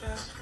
дальше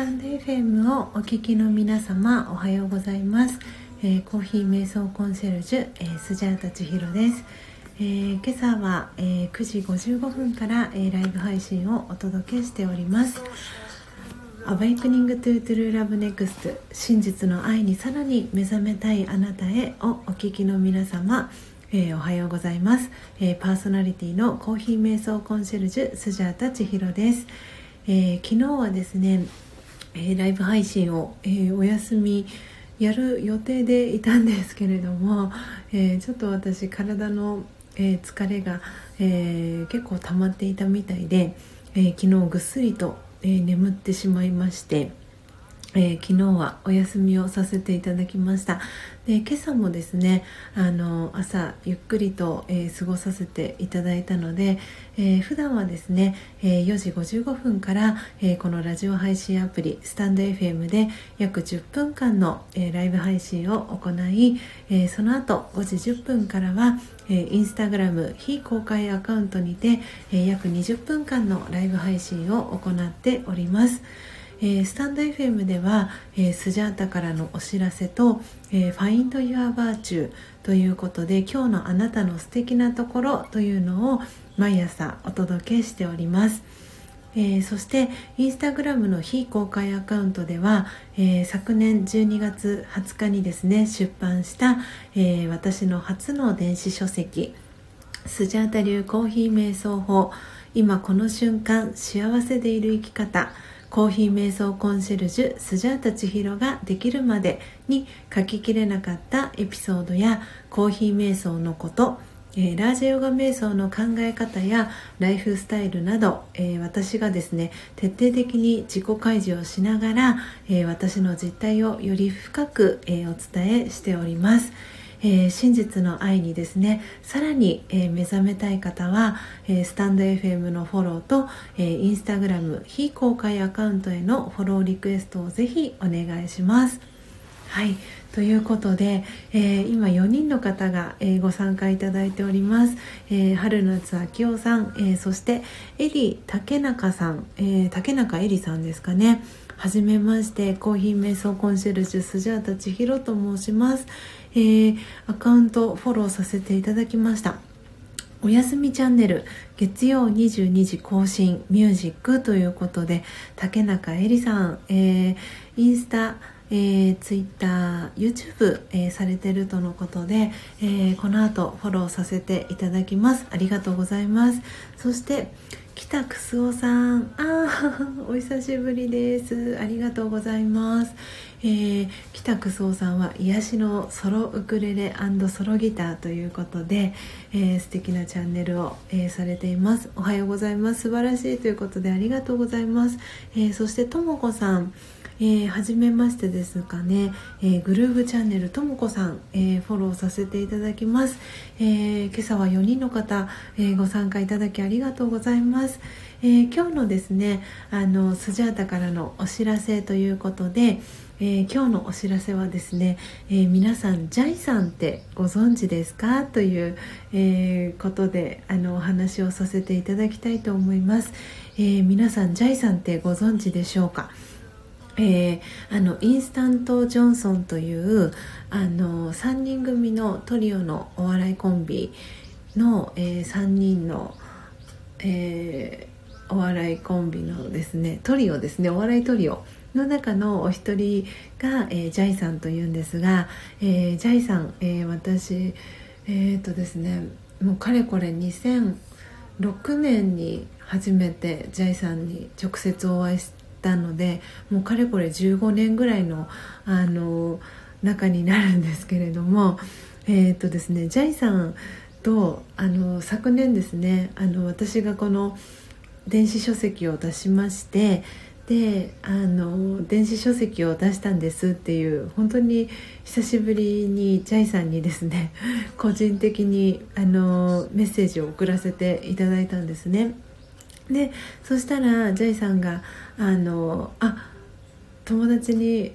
タンド FM をお聞きの皆様おはようございます、えーコーヒー瞑想コンシェルジュ、えースジャータ千尋です、えー今朝は、えー9時55分から、えーライブ配信をお届けしております「Awakening to True Love Next 真実の愛にさらに目覚めたいあなたへ」をお聞きの皆様えーおはようございます、えーパーソナリティのコーヒー瞑想コンシェルジュスジャータ千尋です、えー昨日はですね、えライブ配信を、えお休みやる予定でいたんですけれども、えちょっと私体の、え疲れが、え結構溜まっていたみたいで、え昨日ぐっすりと、え眠ってしまいまして、えー昨日はお休みをさせていただきましたで今朝もですねあの朝ゆっくりと、えー過ごさせていただいたので、えー普段はですね、えー4時55分から、えこのラジオ配信アプリスタンド FM で約10分間の、えライブ配信を行い、えその後5時10分からは、えインスタグラム非公開アカウントにて、え約20分間のライブ配信を行っております。えースタンド FM では、えースジャータからのお知らせと、えー、Find Your Virtue ということで今日のあなたの素敵なところというのを毎朝お届けしております。えーそしてインスタグラムの非公開アカウントでは、えー昨年12月20日にですね出版した、えー私の初の電子書籍スジャータ流コーヒー瞑想法今この瞬間幸せでいる生き方コーヒー瞑想コンシェルジュスジャータ千尋ができるまでに書ききれなかったエピソードやコーヒー瞑想のことえーラージャヨガ瞑想の考え方やライフスタイルなど、えー私がですね徹底的に自己開示をしながら、えー私の実態をより深く、えお伝えしております。えー真実の愛にですねさらに、えー目覚めたい方は、えースタンド FM のフォローと、えーインスタグラム非公開アカウントへのフォローリクエストをぜひお願いします。はい。ということで、えー今4人の方が、えーご参加いただいております、えー春夏秋夫さん、えそしてエリ竹中さん、え竹中エリさんですかね。はじめましてコーヒー瞑想コンシェルジュスジャータ千尋と申します、えーアカウントフォローさせていただきましたおやすみチャンネル月曜22時更新ミュージックということで竹中絵里さん、えーインスタえー、ツイッター、YouTube、えーされてるとのことで、えーこの後フォローさせていただきます。ありがとうございます。そして、北くすおさん、ああ、お久しぶりです。ありがとうございます。えー北くすおさんは癒しのソロウクレレソロギターということで、えー素敵なチャンネルを、えーされています。おはようございます。素晴らしいということでありがとうございます。えーそしてともこさん、えー、初めましてですかね、えーグルーブチャンネルともこさん、えーフォローさせていただきます、え今朝は4人の方、えご参加いただきありがとうございます、え今日のですねあのスジャータからのお知らせということで、えー今日のお知らせはですね、えー皆さんジャイさんってご存知ですか？という、えーことであのお話をさせていただきたいと思います、え皆さんジャイさんってご存知でしょうか？えーあのインスタント・ジョンソンというあの3人組のトリオのお笑いコンビの、え3人の、えーお笑いコンビのですねトリオですねお笑いトリオ。の中のお一人が、えージャイさんというんですが、えージャイさん、えー私えっ、とですねもうかれこれ2006年に初めてジャイさんに直接お会いしたのでもうかれこれ15年ぐらいのあの中になるんですけれども、えっ、とですねジャイさんとあの昨年ですねあの私がこの電子書籍を出しましてであの電子書籍を出したんですっていう本当に久しぶりにジャイさんにですね 個人的にあのメッセージを送らせていただいたんですね。でそしたらジャイさんがあのあ友達に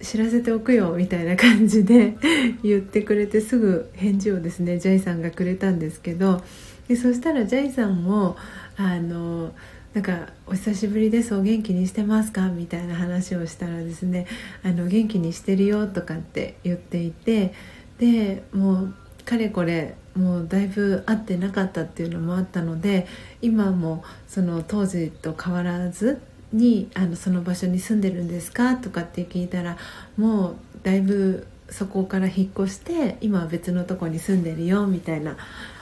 知らせておくよみたいな感じで 言ってくれてすぐ返事をですねジャイさんがくれたんですけどでそしたらジャイさんもあのなんか「お久しぶりですお元気にしてますか?」みたいな話をしたらですね「あの元気にしてるよ」とかって言っていてでもうかれこれもうだいぶ会ってなかったっていうのもあったので今もその当時と変わらずにあのその場所に住んでるんですかとかって聞いたらもうだいぶそこから引っ越して今は別のとこに住んでるよみたいな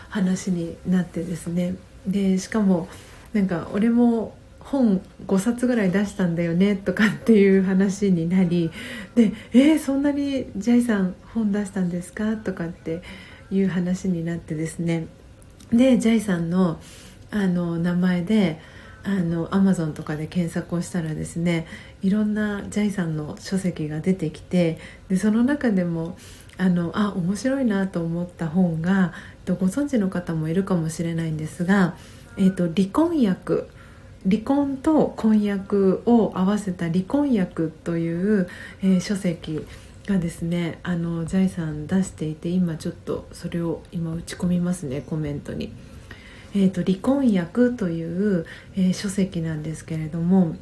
話になってですねでしかもなんか俺も本5冊ぐらい出したんだよねとかっていう話になりで「えー、そんなにジャイさん本出したんですか?」とかっていう話になってですねでジャイさんのあの名前であのアマゾンとかで検索をしたらですねいろんなジャイさんの書籍が出てきてでその中でもあのあ面白いなと思った本がご存知の方もいるかもしれないんですがえーと、離婚薬離婚と婚約を合わせた離婚薬という、えー、書籍がですねあの財産出していて今ちょっとそれを今打ち込みますねコメントに。えーと、離婚薬という、えー、書籍なんですけれども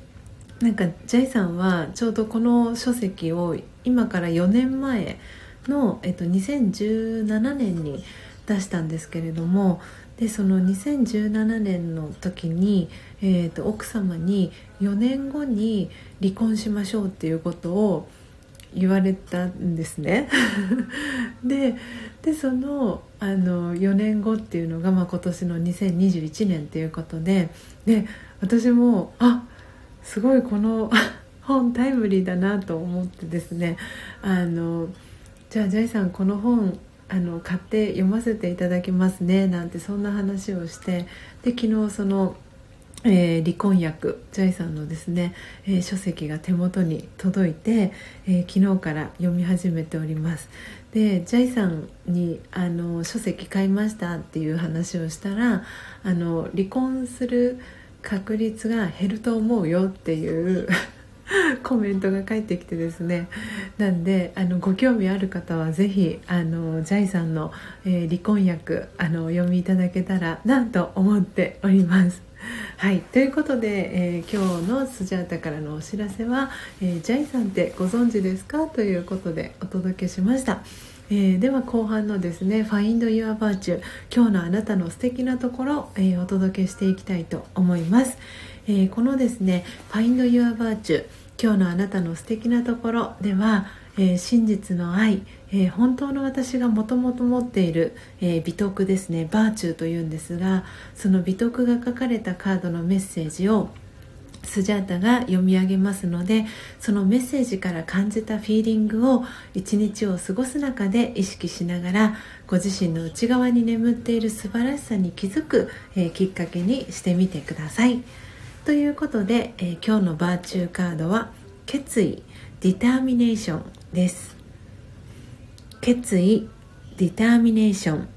なんかジャイさんはちょうどこの書籍を今から4年前の、えーと2017年に出したんですけれどもでその2017年の時に、えーと、奥様に4年後に離婚しましょうっていうことを言われたんですね。ででそのあの4年後っていうのが、まあ、今年の2021年っていうことでで私もあすごいこの 本タイムリーだなと思ってですねあのじゃあジャイさんこの本あの買って読ませていただきますねなんてそんな話をしてで昨日その、えー、離婚薬ジャイさんのですね、えー、書籍が手元に届いて、えー、昨日から読み始めております。でジャイさんにあの書籍買いましたっていう話をしたらあの離婚する確率が減ると思うよっていう コメントが返ってきてですねなんであのご興味ある方は是非あのジャイさんの、えー、離婚訳あのお読みいただけたらなと思っております。はいということで、えー、今日のスジャータからのお知らせは、えー、ジャイさんってご存知ですか？ということでお届けしました。えー、では後半のですね「Find Your Virtue」今日のあなたの素敵なところ、えー、お届けしていきたいと思います。えー、このですね「Find Your Virtue」今日のあなたの素敵なところでは、えー、真実の愛、えー、本当の私がもともと持っている、え、美徳ですねバーチューというんですがその美徳が書かれたカードのメッセージをスジャータが読み上げますのでそのメッセージから感じたフィーリングを一日を過ごす中で意識しながらご自身の内側に眠っている素晴らしさに気づく、えー、きっかけにしてみてください。ということで、えー、今日のバーチューカードは決意ディターミネーションです。決意ディターミネーション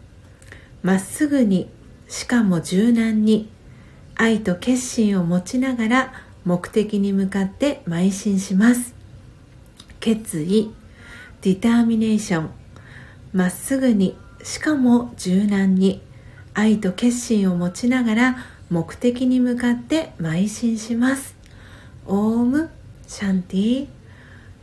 まっすぐにしかも柔軟に愛と決心を持ちながら目的に向かって邁進します。決意ディターミネーションまっすぐにしかも柔軟に愛と決心を持ちながら目的に向かって邁進します。オームシャンティ。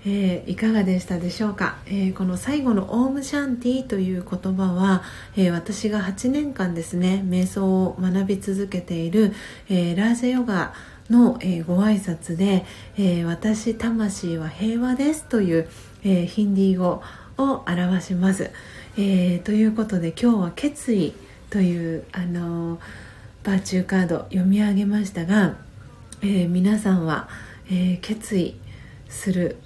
えー、いかがでしたでしょうか、えー、この最後の「オームシャンティ」という言葉は、えー、私が8年間ですね瞑想を学び続けている、えラージェヨガの、えご挨拶で、え私魂は平和です」という、えヒンディー語を表します、えということで今日は「決意」という、あのーチューカード読み上げましたが、え皆さんは「えー、決意する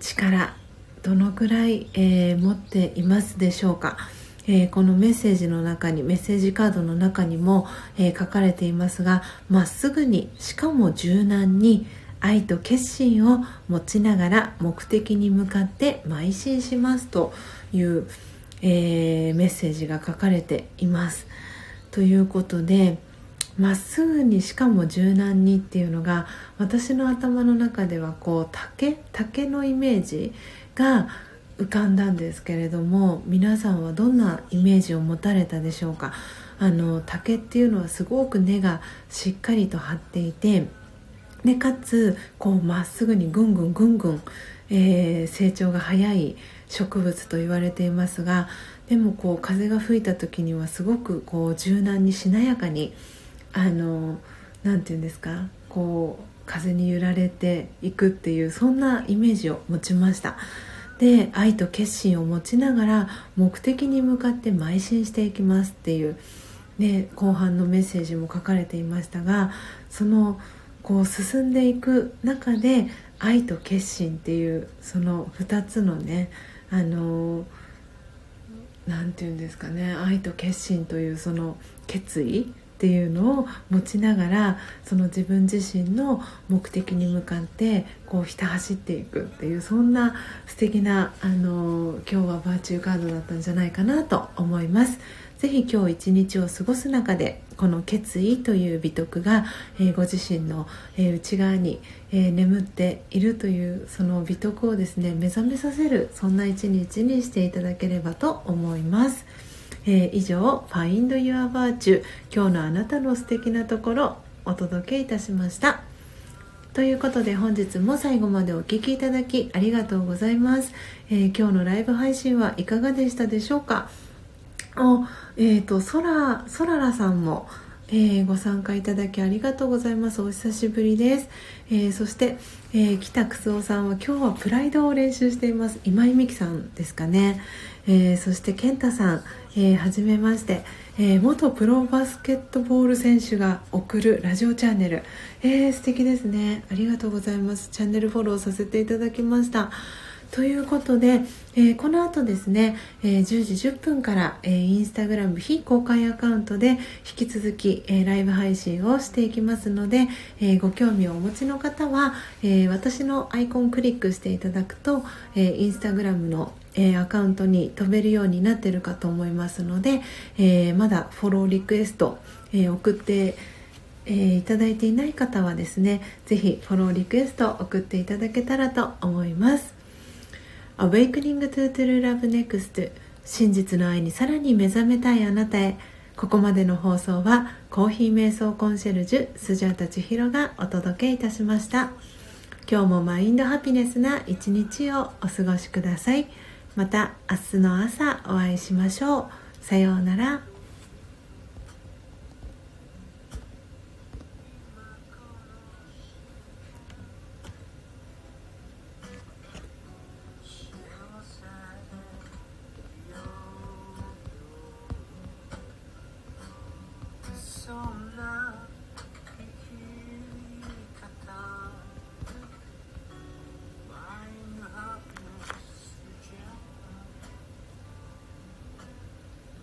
力どのくらい、えー、持っていますでしょうか、え、このメッセージの中にメッセージカードの中にも、え書かれていますがまっすぐにしかも柔軟に愛と決心を持ちながら目的に向かって邁進しますという、え、メッセージが書かれています。ということでまっすぐにしかも柔軟にっていうのが私の頭の中ではこう竹竹のイメージが浮かんだんですけれども皆さんはどんなイメージを持たれたでしょうか？あの竹っていうのはすごく根がしっかりと張っていてでかつこうまっすぐにぐんぐんぐんぐん、えー、成長が早い植物と言われていますがでもこう風が吹いた時にはすごくこう柔軟にしなやかにあの何て言うんですかこう風に揺られていくっていうそんなイメージを持ちました。で愛と決心を持ちながら目的に向かって邁進していきますっていうで後半のメッセージも書かれていましたがそのこう進んでいく中で愛と決心っていうその2つのねあの何て言うんですかね愛と決心というその決意っていうのを持ちながらその自分自身の目的に向かってこうひた走っていくっていうそんな素敵なあの今日はバーチューカードだったんじゃないかなと思います。ぜひ今日一日を過ごす中でこの決意という美徳が、え、ご自身の、え、内側に、え、眠っているというその美徳をですね目覚めさせるそんな一日にしていただければと思います。え以上「Find Your Virtue 今日のあなたの素敵なところ」お届けいたしました。ということで本日も最後までお聴きいただきありがとうございます、えー、今日のライブ配信はいかがでしたでしょうか？あえっ、ー、とそらそららさんも、えー、ご参加いただきありがとうございます。お久しぶりです、えー、そして、えー、北楠夫さんは今日はプライドを練習しています。今井美樹さんですかね、えそして健太さん、えー、はじめまして、え元プロバスケットボール選手が送るラジオチャンネル、えー、素敵ですね。ありがとうございます。チャンネルフォローさせていただきました。ということで、えー、この後ですね、えー、10時10分から、えー、インスタグラム非公開アカウントで引き続き、えー、ライブ配信をしていきますので、えー、ご興味をお持ちの方は、えー、私のアイコンクリックしていただくと、えー、インスタグラムのえー、アカウントに飛べるようになってるかと思いますので、えー、まだフォローリクエスト、えー、送ってえー、いただいていない方はですね是非フォローリクエスト送っていただけたらと思います。Awakening to True Love Next 真実の愛にさらに目覚めたいあなたへ。ここまでの放送はコーヒー瞑想コンシェルジュスジャータ千尋がお届けいたしました。今日もマインドハピネスな一日をお過ごしください。また明日の朝お会いしましょう。さようなら。